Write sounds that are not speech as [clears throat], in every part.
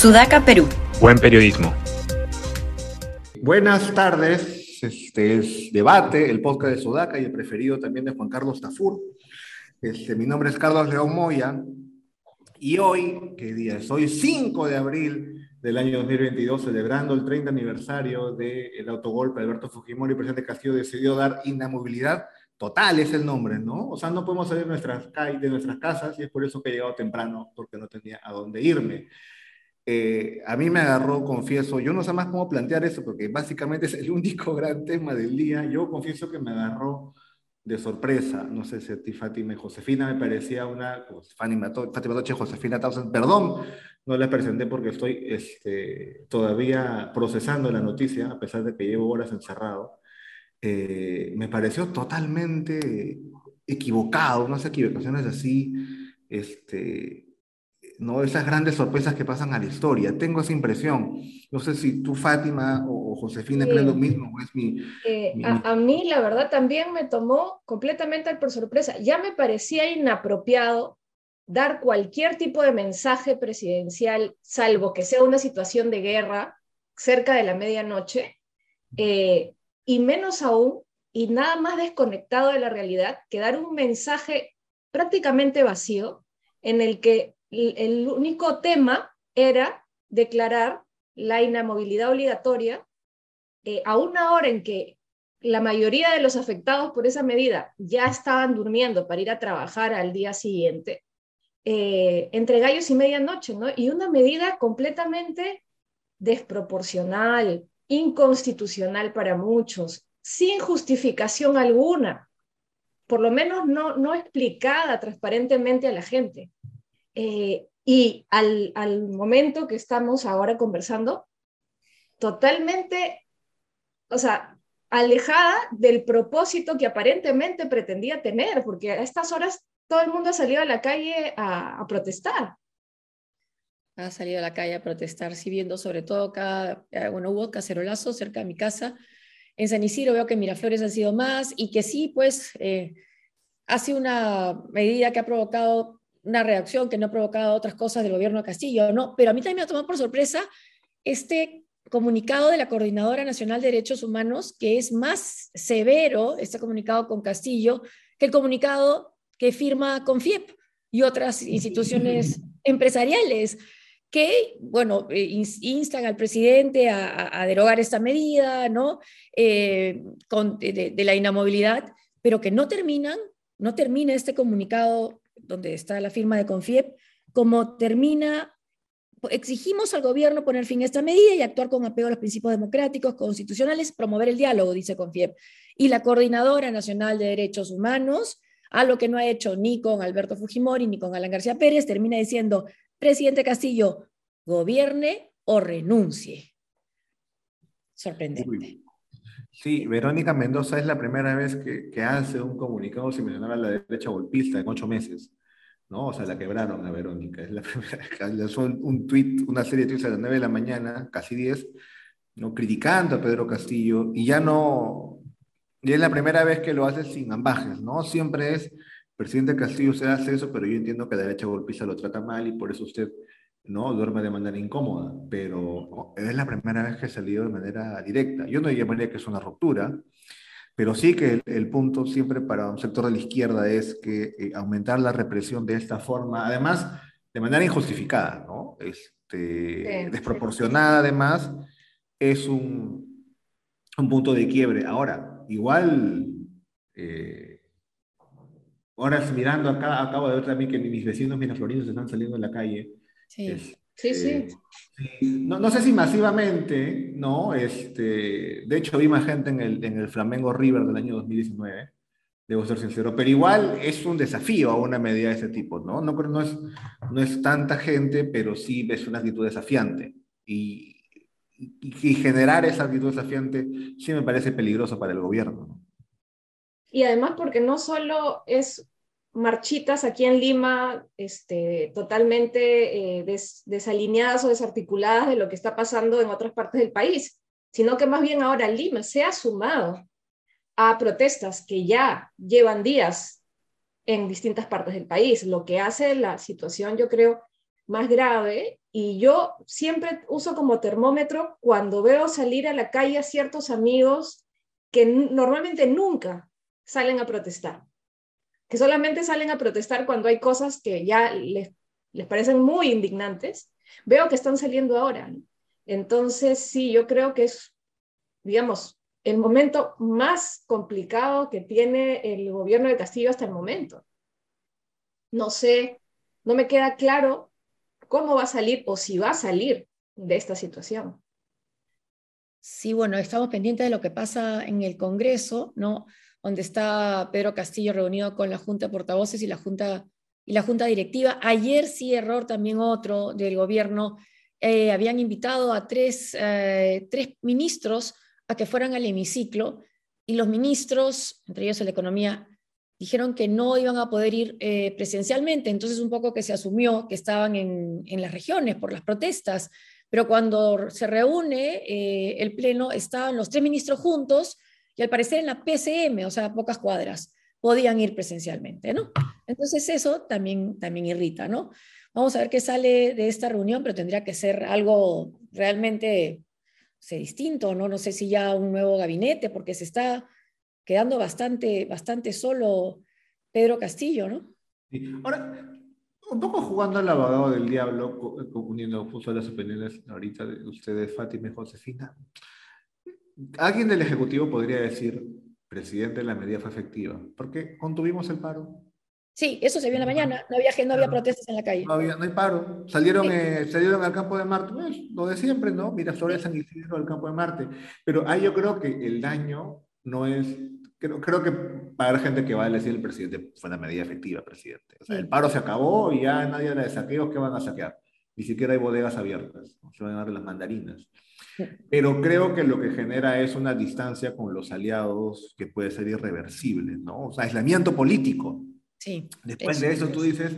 Sudaca, Perú. Buen periodismo. Buenas tardes. Este es Debate, el podcast de Sudaca y el preferido también de Juan Carlos Tafur. Este, mi nombre es Carlos León Moya y hoy, ¿qué día es? Hoy 5 de abril del año 2022, celebrando el 30 aniversario del autogolpe de Alberto Fujimori, el presidente Castillo decidió dar inamovilidad total, es el nombre, ¿no? O sea, no podemos salir de nuestras, de nuestras casas y es por eso que he llegado temprano, porque no tenía a dónde irme. Eh, a mí me agarró, confieso, yo no sé más cómo plantear eso, porque básicamente es el único [laughs] gran tema del día. Yo confieso que me agarró de sorpresa. No sé si a ti, Fátima Josefina, me parecía una, pues, Fátima Toche, Josefina perdón, no la presenté porque estoy este, todavía procesando la noticia, a pesar de que llevo horas encerrado. Eh, me pareció totalmente equivocado, unas equivocaciones así, este, ¿no? Esas grandes sorpresas que pasan a la historia. Tengo esa impresión. No sé si tú, Fátima o, Josefina, creen lo mismo. Es eh, mi, a, mí, la verdad, también me tomó completamente por sorpresa. Ya me parecía inapropiado dar cualquier tipo de mensaje presidencial, salvo que sea una situación de guerra cerca de la medianoche, eh, y menos aún, y nada más desconectado de la realidad, que dar un mensaje prácticamente vacío en el que el único tema era declarar la inamovilidad obligatoria eh, a una hora en que la mayoría de los afectados por esa medida ya estaban durmiendo para ir a trabajar al día siguiente, eh, entre gallos y medianoche, ¿no? Y una medida completamente desproporcional, inconstitucional para muchos, sin justificación alguna, por lo menos no, no explicada transparentemente a la gente. Eh, y al, momento que estamos ahora conversando, totalmente, o sea, alejada del propósito que aparentemente pretendía tener, porque a estas horas todo el mundo ha salido a la calle a, protestar. Ha salido a la calle a protestar, sí viendo sobre todo acá, eh, bueno, hubo cacerolazo cerca de mi casa. En San Isidro veo que Miraflores ha sido más y que sí, pues, eh, hace una medida que ha provocado una reacción que no ha provocado otras cosas del gobierno de Castillo, no, pero a mí también me ha tomado por sorpresa este comunicado de la Coordinadora Nacional de Derechos Humanos, que es más severo, este comunicado con Castillo, que el comunicado que firma CONFIEP y otras instituciones [laughs] empresariales, que, bueno, eh, instan al presidente a, derogar esta medida, ¿no? Eh, de, de la inamovilidad, pero que no terminan, no termina este comunicado donde está la firma de Confiep, como termina, exigimos al gobierno poner fin a esta medida y actuar con apego a los principios democráticos, constitucionales, promover el diálogo, dice Confiep. Y la Coordinadora Nacional de Derechos Humanos, a lo que no ha hecho ni con Alberto Fujimori ni con Alan García Pérez, termina diciendo, presidente Castillo, gobierne o renuncie. Sorprendente. Sí, Verónica Mendoza es la primera vez que, que hace un comunicado sin mencionar a la derecha golpista en ocho meses. ¿no? O sea, la quebraron a Verónica. Es la [laughs] primera que lanzó un, tweet, una serie de tweets a las 9 de la mañana, casi 10, ¿no? criticando a Pedro Castillo, y ya no, ya es la primera vez que lo hace sin ambajes, ¿no? Siempre es, presidente Castillo, usted hace eso, pero yo entiendo que la derecha golpista lo trata mal y por eso usted, ¿no? Duerme de manera incómoda, pero es la primera vez que ha salido de manera directa. Yo no llamaría que es una ruptura, pero sí que el, punto siempre para un sector de la izquierda es que eh, aumentar la represión de esta forma, además de manera injustificada, ¿no? Este, desproporcionada además, es un, un, punto de quiebre. Ahora, igual, eh, ahora mirando acá, acabo de ver también que mis vecinos miraflorinos están saliendo en la calle. Sí. Sí, sí. No, no, sé si masivamente, ¿no? Este, de hecho, vi más gente en el, en el Flamengo River del año 2019, debo ser sincero, pero igual es un desafío a una medida de ese tipo, ¿no? No, no, es, no es tanta gente, pero sí es una actitud desafiante. Y, y, generar esa actitud desafiante sí me parece peligroso para el gobierno. ¿no? Y además porque no solo es marchitas aquí en Lima este, totalmente eh, desalineadas o desarticuladas de lo que está pasando en otras partes del país, sino que más bien ahora Lima se ha sumado a protestas que ya llevan días en distintas partes del país, lo que hace la situación, yo creo, más grave. Y yo siempre uso como termómetro cuando veo salir a la calle a ciertos amigos que normalmente nunca salen a protestar, que solamente salen a protestar cuando hay cosas que ya les, les parecen muy indignantes, veo que están saliendo ahora. Entonces, sí, yo creo que es, digamos, el momento más complicado que tiene el gobierno de Castillo hasta el momento. No sé, no me queda claro cómo va a salir o si va a salir de esta situación. Sí, bueno, estamos pendientes de lo que pasa en el Congreso, ¿no? Donde está Pedro Castillo reunido con la Junta de Portavoces y la Junta, y la junta Directiva. Ayer sí, error también otro del gobierno. Eh, habían invitado a tres, eh, tres ministros a que fueran al hemiciclo y los ministros, entre ellos el de Economía, dijeron que no iban a poder ir eh, presencialmente, entonces un poco que se asumió que estaban en, las regiones por las protestas, pero cuando se reúne eh, el Pleno estaban los tres ministros juntos y al parecer en la PCM, o sea, pocas cuadras, podían ir presencialmente, ¿no? Entonces eso también, también irrita, ¿no? Vamos a ver qué sale de esta reunión, pero tendría que ser algo realmente sé, distinto, ¿no? No sé si ya un nuevo gabinete, porque se está quedando bastante, bastante solo Pedro Castillo, ¿no? Ahora, un poco jugando al abogado del diablo, uniendo justo las opiniones ahorita de ustedes, Fátima y Josefina. Alguien del Ejecutivo podría decir, presidente, la medida fue efectiva, porque contuvimos el paro, Sí, eso se vio en la mañana, no había, no había protestas en la calle. No, había, no hay paro. Salieron, eh, salieron al campo de Marte, pues, lo de siempre, ¿no? Miraflores, San Isidro, al campo de Marte. Pero ahí yo creo que el daño no es, creo, creo que para la gente que va a decir el presidente fue una medida efectiva, presidente. O sea, el paro se acabó y ya nadie de saqueos, ¿qué van a saquear? Ni siquiera hay bodegas abiertas, se van a dar las mandarinas. Pero creo que lo que genera es una distancia con los aliados que puede ser irreversible, ¿no? O sea, aislamiento político. Después de eso tú dices,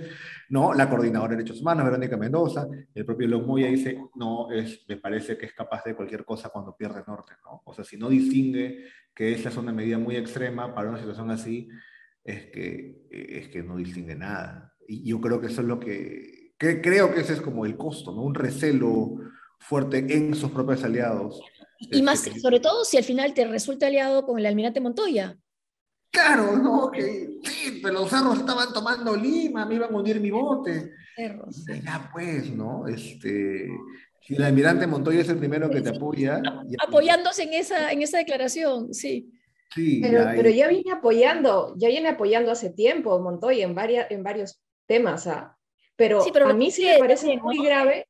no, la coordinadora de derechos humanos, Verónica Mendoza, el propio Lomoya dice, no, es, me parece que es capaz de cualquier cosa cuando pierde norte, ¿no? O sea, si no distingue que esa es una medida muy extrema para una situación así, es que, es que no distingue nada. Y yo creo que eso es lo que, creo que ese es como el costo, ¿no? Un recelo fuerte en sus propios aliados. Y más, sobre todo si al final te resulta aliado con el almirante Montoya, Claro, ¿no? Que sí, pero los cerros estaban tomando lima, me iban a hundir mi bote. Cerros. Ya pues, ¿no? Este, si el almirante Montoya es el primero que te apoya. Apoyándose en esa, en esa declaración, sí. Sí, pero, ya, pero ya viene apoyando, ya viene apoyando hace tiempo Montoya en, varias, en varios temas, ¿ah? Pero, pero, a mí sí me parece muy grave,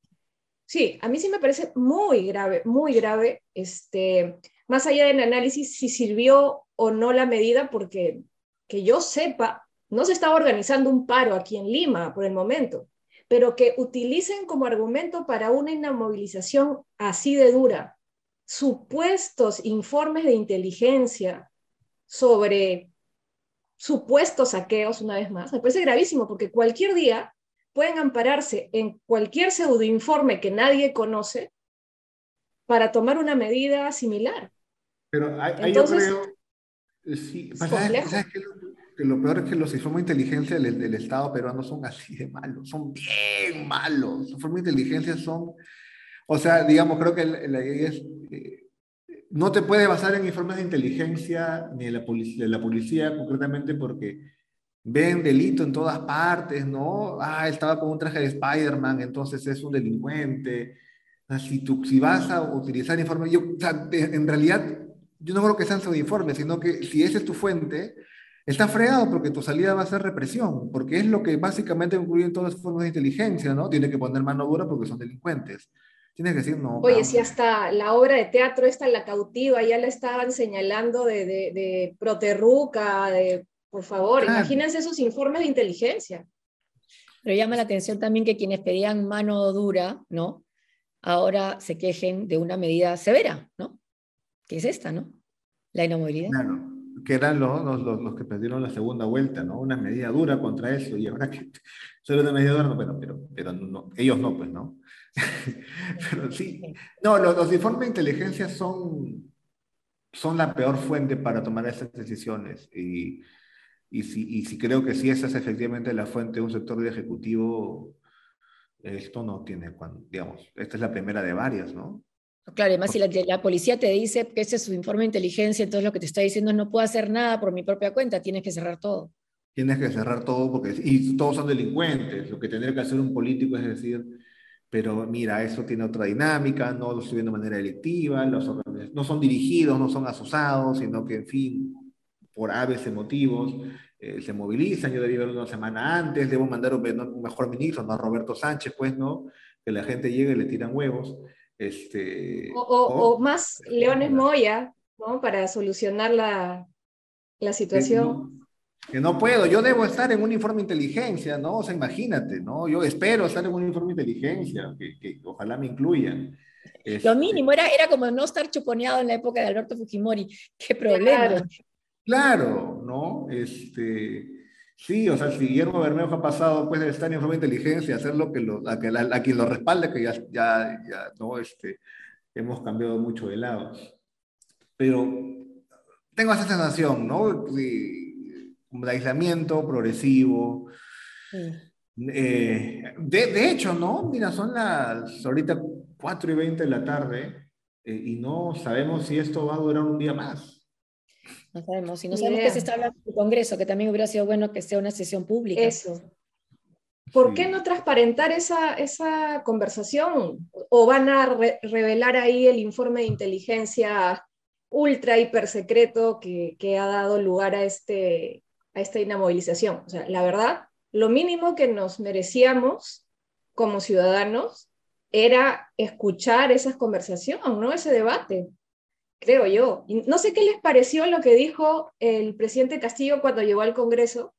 sí, a mí sí me parece muy grave, muy grave, este, más allá del análisis, si sirvió o no la medida, porque que yo sepa, no se estaba organizando un paro aquí en Lima por el momento, pero que utilicen como argumento para una inamovilización así de dura supuestos informes de inteligencia sobre supuestos saqueos, una vez más, me parece gravísimo porque cualquier día pueden ampararse en cualquier pseudoinforme que nadie conoce para tomar una medida similar. Pero ahí, yo creo, eh, sí, ¿sabes, que, lo, peor es que los informes de inteligencia del, Estado peruano son así de malos, son bien malos. Los informes de inteligencia son, o sea, digamos, creo que la idea es, eh, no te puedes basar en informes de inteligencia ni de la, de la policía concretamente porque ven delito en todas partes, ¿no? Ah, estaba con un traje de Spider-Man, entonces es un delincuente. si, tú, si vas a utilizar informes, yo, o sea, en realidad yo no creo que sean de informes, sino que si esa es tu fuente, está fregado porque tu salida va a ser represión, porque es lo que básicamente en todas las formas de inteligencia, ¿no? Tiene que poner mano dura porque son delincuentes. Tienes que decir no. Oye, si hasta la obra de teatro esta, La Cautiva, ya la estaban señalando de, de, de Proterruca, de, por favor, imagínense esos informes de inteligencia. Pero llama la atención también que quienes pedían mano dura, ¿no? Ahora se quejen de una medida severa, ¿no? que es esta, ¿no? La inamovilidad. Claro, que eran los, los, los, que perdieron la segunda vuelta, ¿no? Una medida dura contra eso, y ahora que [laughs] solo una medida dura, bueno, pero, pero no, ellos no, pues, ¿no? [laughs] pero sí, no, los, los, informes de inteligencia son, son la peor fuente para tomar esas decisiones, y, y, si, y si creo que si esa es efectivamente la fuente de un sector de ejecutivo, esto no tiene, digamos, esta es la primera de varias, ¿no? Claro, además si la, policía te dice que ese es su informe de inteligencia, entonces lo que te está diciendo es no puedo hacer nada por mi propia cuenta, tienes que cerrar todo. Tienes que cerrar todo porque, y todos son delincuentes, lo que tendría que hacer un político es decir, pero mira, eso tiene otra dinámica, no lo estoy viendo de manera delictiva, los, no son dirigidos, no son asusados, sino que, en fin, por aves motivos, eh, se movilizan, yo debí ver una semana antes, debo mandar un, mejor ministro, no a Roberto Sánchez, pues, ¿no? Que la gente llegue y le tiran huevos. Este, o, más Leones Moya, ¿no? Para solucionar la, la situación. Que no, puedo, yo debo estar en un informe de inteligencia, ¿no? O sea, imagínate, ¿no? Yo espero estar en un informe de inteligencia, que, que ojalá me incluyan. Lo este mínimo era, era como no estar chuponeado en la época de Alberto Fujimori. ¡Qué problema! Claro, ¿no? Este, sí, o sea, si Guillermo Bermejo ha pasado pues de estar en forma de inteligencia, hacer lo que lo, a, que a quien lo respalde, que ya, ya, ya, no, este, hemos cambiado mucho de lado. Pero tengo esa sensación, ¿no? De, de aislamiento progresivo. Eh, de, de, hecho, ¿no? Mira, son las ahorita 4 y 20 de la tarde eh, y no sabemos si esto va a durar un día más. No sabemos. Y no sabemos qué se está hablando en el Congreso, que también hubiera sido bueno que sea una sesión pública. Eso. ¿Por qué no transparentar esa, esa conversación? ¿O van a revelar ahí el informe de inteligencia ultra, hiper secreto que, que, ha dado lugar a, este, a esta inamovilización? O sea, la verdad, lo mínimo que nos merecíamos como ciudadanos era escuchar esa conversación, ¿no? Ese debate creo yo. no sé qué les pareció lo que dijo el presidente Castillo cuando llegó al Congreso.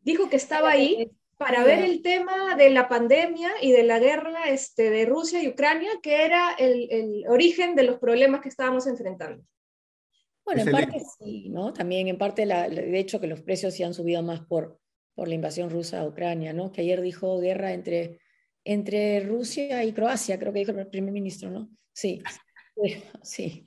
Dijo que estaba ahí para ver el tema de la pandemia y de la guerra este, de Rusia y Ucrania, que era el, origen de los problemas que estábamos enfrentando. Bueno, en parte sí, ¿no? También en parte, la, de hecho, que los precios sí han subido más por, por la invasión rusa a Ucrania, ¿no? Que ayer dijo guerra entre, entre Rusia y Croacia, creo que dijo el primer ministro, ¿no? Sí, [laughs] sí.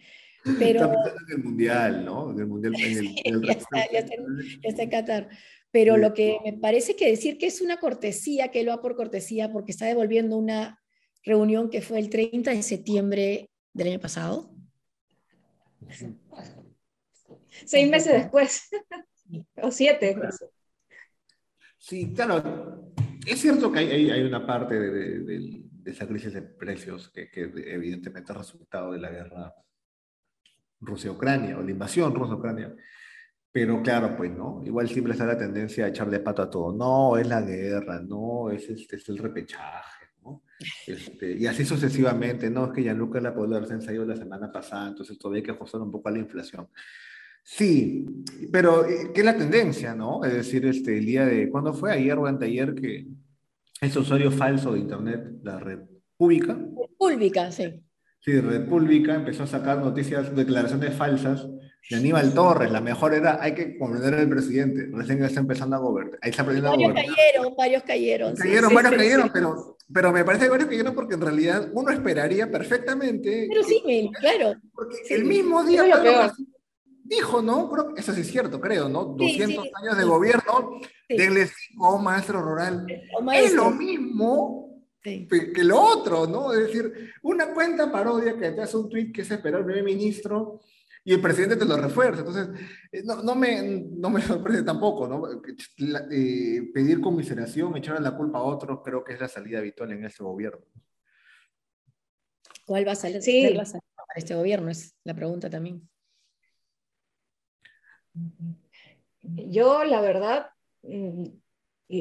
Pero... Está en el Mundial, ¿no? En el Mundial. ya, está, en Qatar. Pero lo que me parece que decir que es una cortesía, que lo ha por cortesía, porque está devolviendo una reunión que fue el 30 de septiembre del año pasado. Seis meses después. o siete. Sí, claro. Es cierto que hay, hay, una parte de, de, esa crisis de precios que, que evidentemente es resultado de la guerra Rusia-Ucrania o la invasión Rusia-Ucrania. Pero claro, pues no, igual siempre está la tendencia a echarle pato a todo. No, es la guerra, no, es, este, es el repechaje, ¿no? Este, y así sucesivamente, no, es que Gianluca la haberse ensayado la semana pasada, entonces todavía hay que ajustar un poco a la inflación. Sí, pero eh, ¿qué es la tendencia, no? Es decir, este, el día de, ¿cuándo fue? Ayer o anteayer que ese usuario falso de Internet, la República. República, sí. Sí, República empezó a sacar noticias, declaraciones falsas de Aníbal Torres. La mejor era, hay que condenar al presidente. Recién está empezando a gobernar. Ahí está aprendiendo varios cayeron, varios cayeron. Cayeron, varios cayeron, pero, pero me parece que varios cayeron porque en realidad uno esperaría perfectamente. Pero sí, claro. Porque el mismo día dijo, ¿no? Creo, eso sí es cierto, creo, ¿no? 200 años de gobierno, denle cinco maestro rural. Es lo mismo que lo otro, ¿no? Es decir, una cuenta parodia que te hace un tweet que se esperó el primer ministro y el presidente te lo refuerza. Entonces, eh, no, no, me, no me [laughs] sorprende tampoco, ¿no? Eh, pedir conmiseración, echarle la culpa a otros, creo que es la salida habitual en este gobierno. ¿Cuál va a salir, sí. para este gobierno? Es la pregunta también. Yo, la verdad,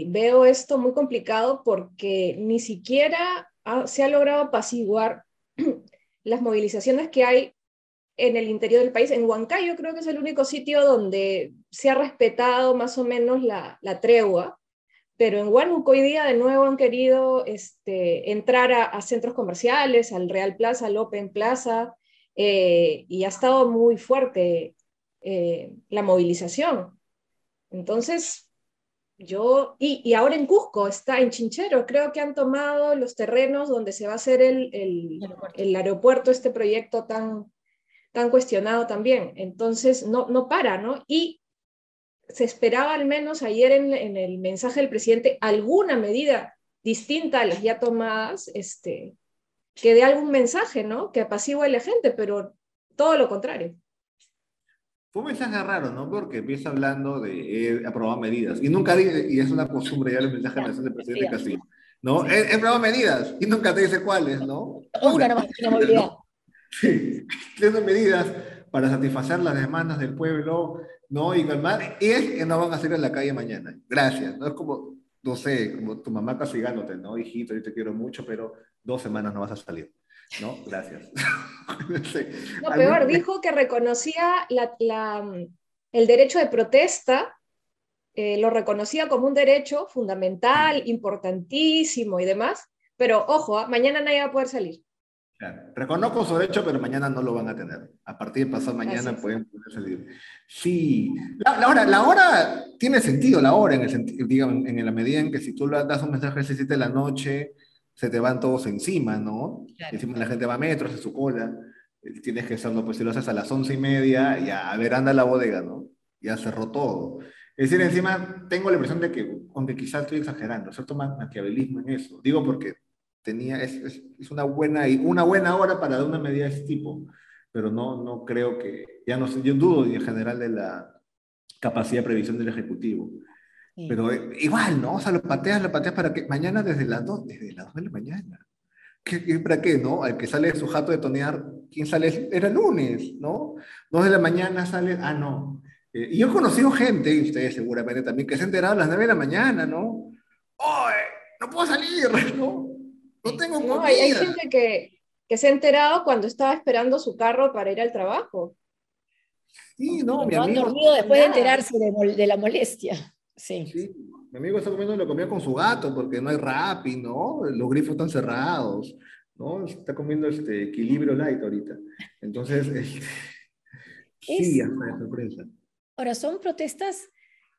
veo esto muy complicado porque ni siquiera se ha logrado apaciguar [clears throat] las movilizaciones que hay en el interior del país. En Huancayo creo que es el único sitio donde se ha respetado más o menos la, tregua, pero en Huánuco hoy día de nuevo han querido este, entrar a, centros comerciales, al Real Plaza, al Open Plaza, eh, y ha estado muy fuerte eh, la movilización. Entonces, yo, y, ahora en Cusco, está en Chinchero, creo que han tomado los terrenos donde se va a hacer el, el, aeropuerto. este proyecto tan, tan cuestionado también. Entonces, no, no para, ¿no? Y se esperaba al menos ayer en, en, el mensaje del presidente alguna medida distinta a las ya tomadas, este, que dé algún mensaje, ¿no? Que apacigüe a la gente, pero todo lo contrario. Fue un mensaje raro, ¿no? Porque empieza hablando de aprobar medidas. Y nunca dice, y es una costumbre ya el mensaje de del presidente Castillo, ¿no? He, aprobado medidas y nunca te dice cuáles, ¿no? Una nomás, movilidad. [laughs] Sí, tiene medidas para satisfacer las demandas del pueblo, ¿no? Y calmar, y es que no van a salir a la calle mañana. Gracias, ¿no? Es como, no sé, como tu mamá castigándote, ¿no? Hijito, yo te quiero mucho, pero dos semanas no vas a salir. No, gracias. [laughs] no, peor, dijo que reconocía el derecho de protesta, eh, lo reconocía como un derecho fundamental, importantísimo y demás, pero ojo, ¿ah? mañana nadie va a poder salir. Reconozco su derecho, pero mañana no lo van a tener. A partir de pasado mañana pueden poder salir. Sí, la, hora, la hora tiene sentido, la hora, en, el digamos, en la medida en que si tú das un mensaje a las 7 de la noche, se te van todos encima, ¿no? Encima la gente va a metros, en su cola. Eh, tienes que hacerlo, pues si lo haces a las once y media, ya, a ver, anda la bodega, ¿no? Ya cerró todo. Es decir, encima tengo la impresión de que, aunque quizás estoy exagerando, cierto maquiavelismo en eso. Digo porque tenía, es, es, una, buena, una buena hora para dar una medida de este tipo, pero no, no creo que, ya no sé, yo dudo en general de la capacidad de previsión del Ejecutivo. Pero eh, igual, ¿no? O sea, lo pateas, lo pateas para que mañana desde las 2, desde las 2 de la mañana. ¿Qué, ¿Para qué, no? Al que sale su jato de tonear, ¿quién sale? Era lunes, ¿no? 2 de la mañana sale, ah, no. Eh, y yo he conocido gente, y ustedes seguramente también, que se han enterado a las 9 de la mañana, ¿no? ¡Ay! No puedo salir, [laughs] ¿no? No tengo no, hay, hay, gente que, que se ha enterado cuando estaba esperando su carro para ir al trabajo. Sí, no, mi amigo. han dormido después de enterarse de, de la molestia. Sí. Mi amigo está comiendo lo comía con su gato porque no hay rapi, ¿no? Los grifos están cerrados, ¿no? Está comiendo este equilibrio light ahorita. Entonces, [laughs] este, sí, hasta de sorpresa. Ahora, son protestas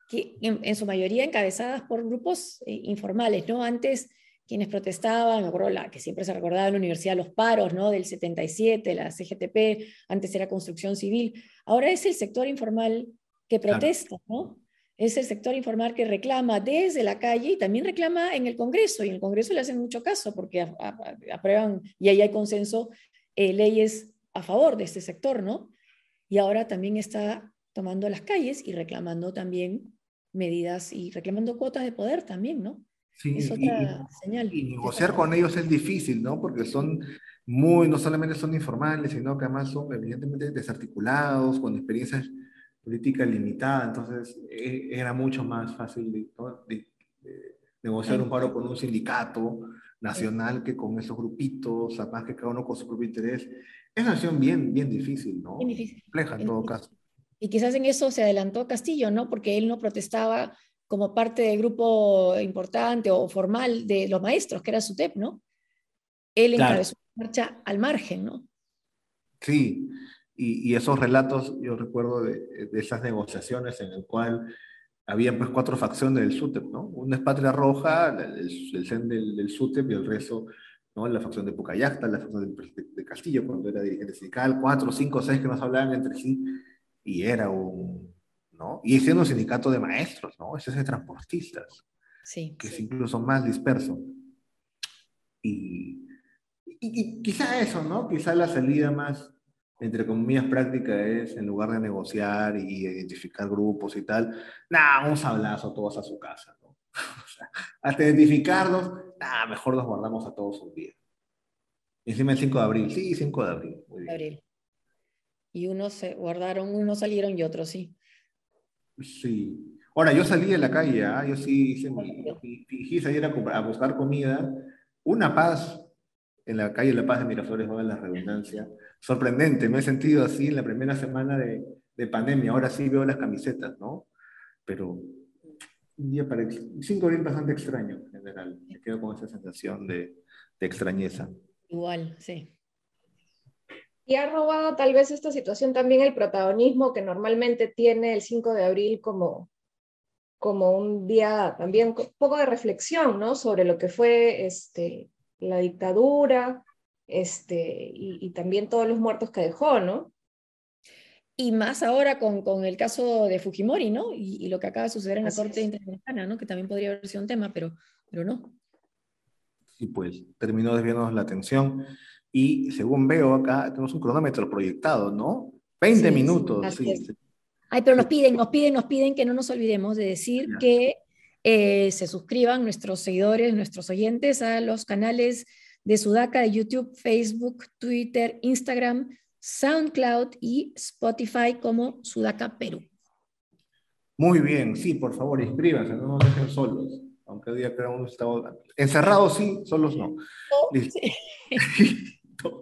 que en, su mayoría encabezadas por grupos eh, informales, ¿no? Antes quienes protestaban, me acuerdo la, que siempre se recordaba en la universidad los paros, ¿no? Del 77, la CGTP, antes era construcción civil, ahora es el sector informal que protesta, ¿no? Es el sector informal que reclama desde la calle y también reclama en el Congreso, y en el Congreso le hacen mucho caso porque aprueban, y ahí hay consenso, eh, leyes a favor de este sector, ¿no? Y ahora también está tomando las calles y reclamando también medidas y reclamando cuotas de poder también, ¿no? Sí, es otra señal. Y negociar con ellos es difícil, ¿no? Porque son muy, no solamente son informales, sino que además son evidentemente desarticulados, con experiencias política limitada, entonces e, era mucho más fácil de, negociar un paro con un sindicato nacional que con esos grupitos, además que cada uno con su propio interés. Es una acción bien, bien difícil, ¿no? Bien difícil. Compleja en todo caso. Y quizás en eso se adelantó Castillo, ¿no? Porque él no protestaba como parte del grupo importante o formal de los maestros, que era su TEP, ¿no? Él encabezó la marcha al margen, ¿no? Sí, y, esos relatos, yo recuerdo de, esas negociaciones en el cual había pues cuatro facciones del SUTEP, ¿no? Una es Patria Roja, el, el CEN del, del, SUTEP y el resto, ¿no? La facción de Pucayacta, la facción de, Castillo cuando era dirigente sindical, cuatro, cinco, seis que nos hablaban entre sí, y era un, ¿no? Y siendo un sindicato de maestros, ¿no? Ese es de transportistas, sí, que es incluso más disperso. Y, y, y, quizá eso, ¿no? Quizá la salida más entre comillas, práctica es, en lugar de negociar y identificar grupos y tal, nada, un sablazo todos a su casa, ¿no? [laughs] o sea, hasta identificarlos, nada, mejor los guardamos a todos un día. Encima el 5 de abril, sí, 5 de abril. Muy bien. abril. Y unos se guardaron, unos salieron y otros sí. Sí. Ahora, yo salí de la calle, ¿ah? yo sí hice mi, fingí salir a, a buscar comida, una paz en la calle La Paz de Miraflores, va la redundancia, sorprendente, me he sentido así en la primera semana de, de pandemia, ahora sí veo las camisetas, ¿no? Pero un día para cinco días bastante extraño en general, me quedo con esa sensación de, de extrañeza. Igual, sí. Y ha robado tal vez esta situación también el protagonismo que normalmente tiene el 5 de abril como, como un día también un poco de reflexión, ¿no? Sobre lo que fue este, la dictadura, este, y, también todos los muertos que dejó, ¿no? Y más ahora con, con el caso de Fujimori, ¿no? Y, lo que acaba de suceder en la Corte Interamericana, ¿no? Que también podría haber sido un tema, pero, pero no. y pues terminó desviándonos la atención. Y según veo acá, tenemos un cronómetro proyectado, ¿no? 20 minutos. Ay, pero nos piden, nos piden, nos piden que no nos olvidemos de decir que eh, se suscriban nuestros seguidores, nuestros oyentes a los canales de Sudaca de YouTube, Facebook, Twitter, Instagram, SoundCloud y Spotify como Sudaca Perú. Muy bien, sí, por favor, inscríbanse, no nos dejen solos. Aunque hoy día creo que estamos encerrados, sí, solos no. [laughs]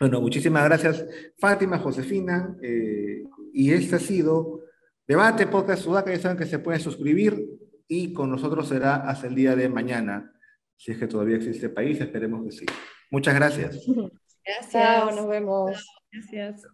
bueno, muchísimas gracias, Fátima, Josefina. Eh, y este ha sido Debate Podcast Sudaca. Ya saben que se pueden suscribir y con nosotros será hasta el día de mañana. Si es que todavía existe país, esperemos que sí. Muchas gracias. Gracias. nos vemos. Gracias.